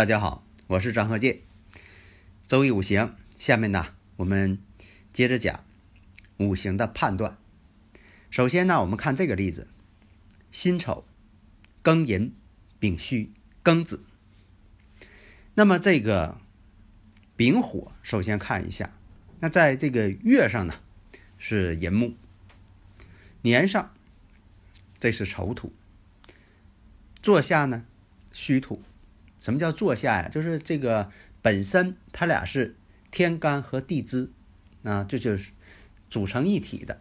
大家好，我是张鹤剑。周易五行，下面呢，我们接着讲五行的判断。首先呢，我们看这个例子：辛丑、庚寅、丙戌、庚子。那么这个丙火，首先看一下，那在这个月上呢是寅木，年上这是丑土，坐下呢戌土。什么叫坐下呀？就是这个本身它俩是天干和地支啊，这就是组成一体的。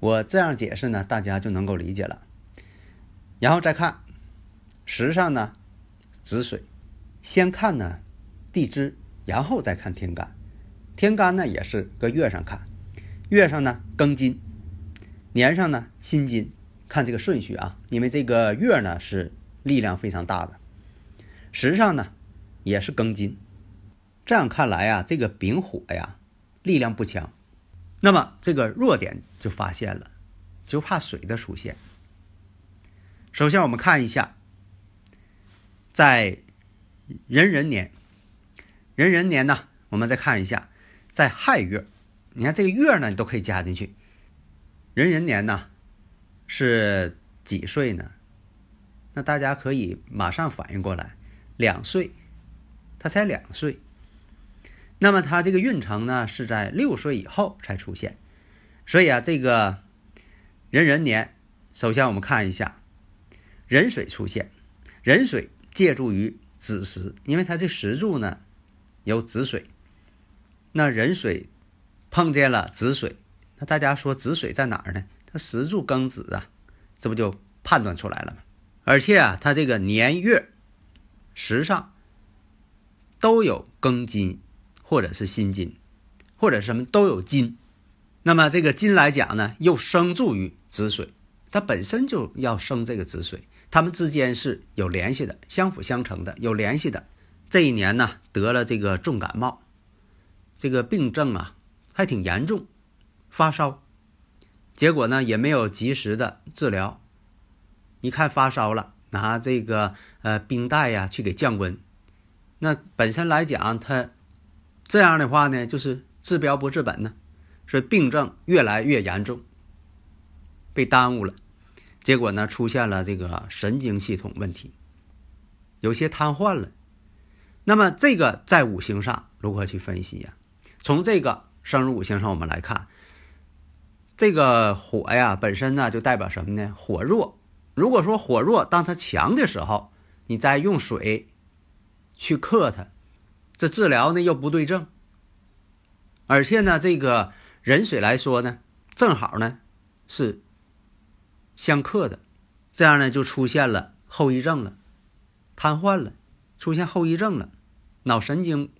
我这样解释呢，大家就能够理解了。然后再看时上呢子水，先看呢地支，然后再看天干。天干呢也是搁月上看，月上呢庚金，年上呢辛金，看这个顺序啊，因为这个月呢是力量非常大的。时上呢，也是庚金，这样看来啊，这个丙火呀，力量不强。那么这个弱点就发现了，就怕水的出现。首先我们看一下，在壬壬年，壬壬年呢，我们再看一下，在亥月，你看这个月呢，你都可以加进去。壬壬年呢，是几岁呢？那大家可以马上反应过来。两岁，他才两岁，那么他这个运程呢是在六岁以后才出现，所以啊，这个壬壬年，首先我们看一下壬水出现，壬水借助于子时，因为它这石柱呢有子水，那壬水碰见了子水，那大家说子水在哪儿呢？它石柱庚子啊，这不就判断出来了吗？而且啊，它这个年月。时上都有庚金，或者是辛金，或者什么都有金。那么这个金来讲呢，又生助于子水，它本身就要生这个子水，它们之间是有联系的，相辅相成的，有联系的。这一年呢，得了这个重感冒，这个病症啊还挺严重，发烧，结果呢也没有及时的治疗，一看发烧了。拿这个呃冰袋呀去给降温，那本身来讲，它这样的话呢，就是治标不治本呢，所以病症越来越严重，被耽误了，结果呢出现了这个神经系统问题，有些瘫痪了。那么这个在五行上如何去分析呀？从这个生日五行上我们来看，这个火呀本身呢就代表什么呢？火弱。如果说火弱，当它强的时候，你再用水去克它，这治疗呢又不对症。而且呢，这个壬水来说呢，正好呢是相克的，这样呢就出现了后遗症了，瘫痪了，出现后遗症了，脑神经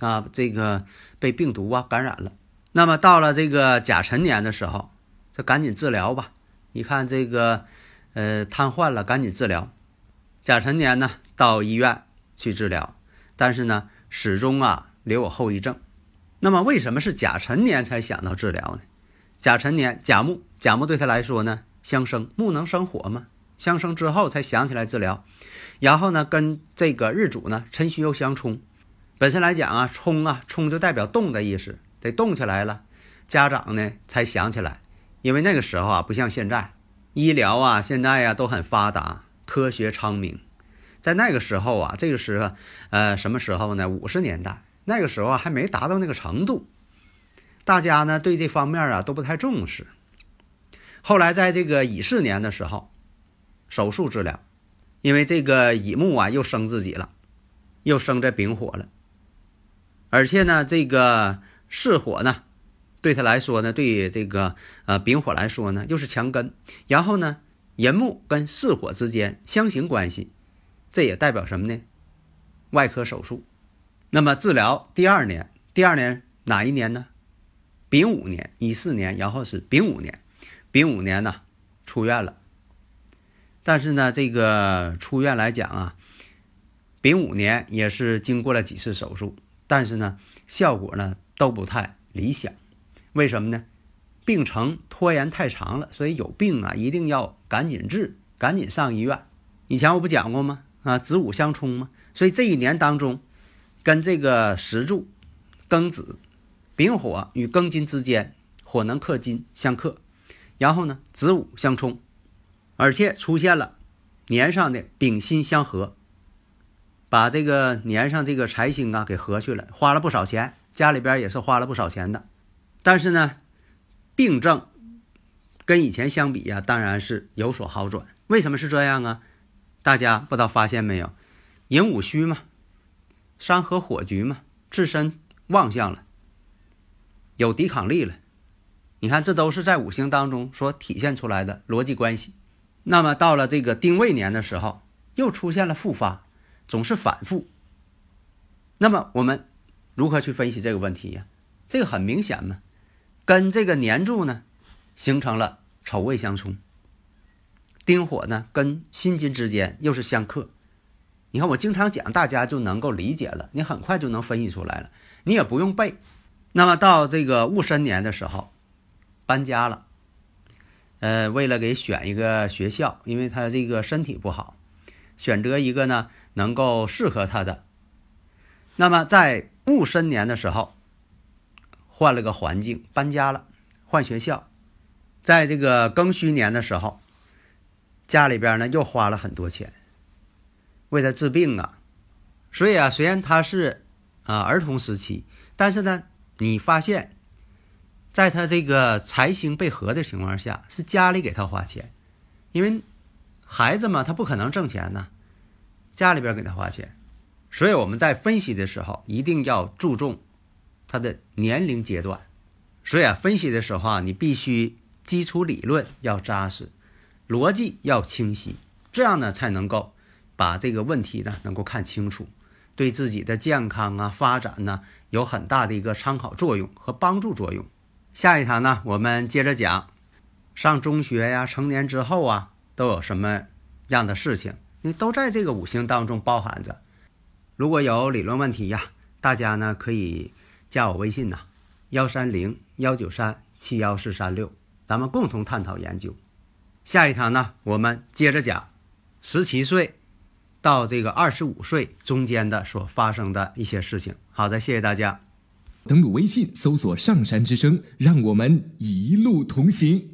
啊这个被病毒啊感染了。那么到了这个甲辰年的时候，这赶紧治疗吧。你看这个。呃，瘫痪了，赶紧治疗。甲辰年呢，到医院去治疗，但是呢，始终啊留有后遗症。那么，为什么是甲辰年才想到治疗呢？甲辰年，甲木，甲木对他来说呢，相生，木能生火吗？相生之后才想起来治疗。然后呢，跟这个日主呢，辰戌又相冲。本身来讲啊，冲啊，冲就代表动的意思，得动起来了。家长呢才想起来，因为那个时候啊，不像现在。医疗啊，现在呀都很发达，科学昌明。在那个时候啊，这个时候，呃，什么时候呢？五十年代，那个时候还没达到那个程度，大家呢对这方面啊都不太重视。后来在这个乙巳年的时候，手术治疗，因为这个乙木啊又生自己了，又生这丙火了，而且呢，这个巳火呢，对他来说呢，对这个呃丙火来说呢，又是强根。然后呢，寅木跟巳火之间相形关系，这也代表什么呢？外科手术。那么治疗第二年，第二年哪一年呢？丙午年，乙巳年，然后是丙午年。丙午年呢，出院了。但是呢，这个出院来讲啊，丙午年也是经过了几次手术，但是呢，效果呢都不太理想。为什么呢？病程拖延太长了，所以有病啊一定要赶紧治，赶紧上医院。以前我不讲过吗？啊，子午相冲吗？所以这一年当中，跟这个石柱庚子、丙火与庚金之间，火能克金相克，然后呢，子午相冲。而且出现了年上的丙辛相合，把这个年上这个财星啊给合去了，花了不少钱，家里边也是花了不少钱的。但是呢，病症跟以前相比呀，当然是有所好转。为什么是这样啊？大家不知道发现没有？寅午戌嘛，山河火局嘛，自身旺相了，有抵抗力了。你看，这都是在五行当中所体现出来的逻辑关系。那么到了这个丁未年的时候，又出现了复发，总是反复。那么我们如何去分析这个问题呀？这个很明显嘛，跟这个年柱呢形成了丑未相冲，丁火呢跟辛金之间又是相克。你看我经常讲，大家就能够理解了，你很快就能分析出来了，你也不用背。那么到这个戊申年的时候，搬家了。呃，为了给选一个学校，因为他这个身体不好，选择一个呢能够适合他的。那么在戊申年的时候，换了个环境，搬家了，换学校。在这个庚戌年的时候，家里边呢又花了很多钱，为他治病啊。所以啊，虽然他是啊儿童时期，但是呢，你发现。在他这个财星被合的情况下，是家里给他花钱，因为孩子嘛，他不可能挣钱呢，家里边给他花钱，所以我们在分析的时候一定要注重他的年龄阶段，所以啊，分析的时候啊，你必须基础理论要扎实，逻辑要清晰，这样呢才能够把这个问题呢能够看清楚，对自己的健康啊发展呢有很大的一个参考作用和帮助作用。下一堂呢，我们接着讲，上中学呀，成年之后啊，都有什么样的事情？因为都在这个五行当中包含着。如果有理论问题呀，大家呢可以加我微信呐，幺三零幺九三七幺四三六，咱们共同探讨研究。下一堂呢，我们接着讲十七岁到这个二十五岁中间的所发生的一些事情。好的，谢谢大家。登录微信，搜索“上山之声”，让我们一路同行。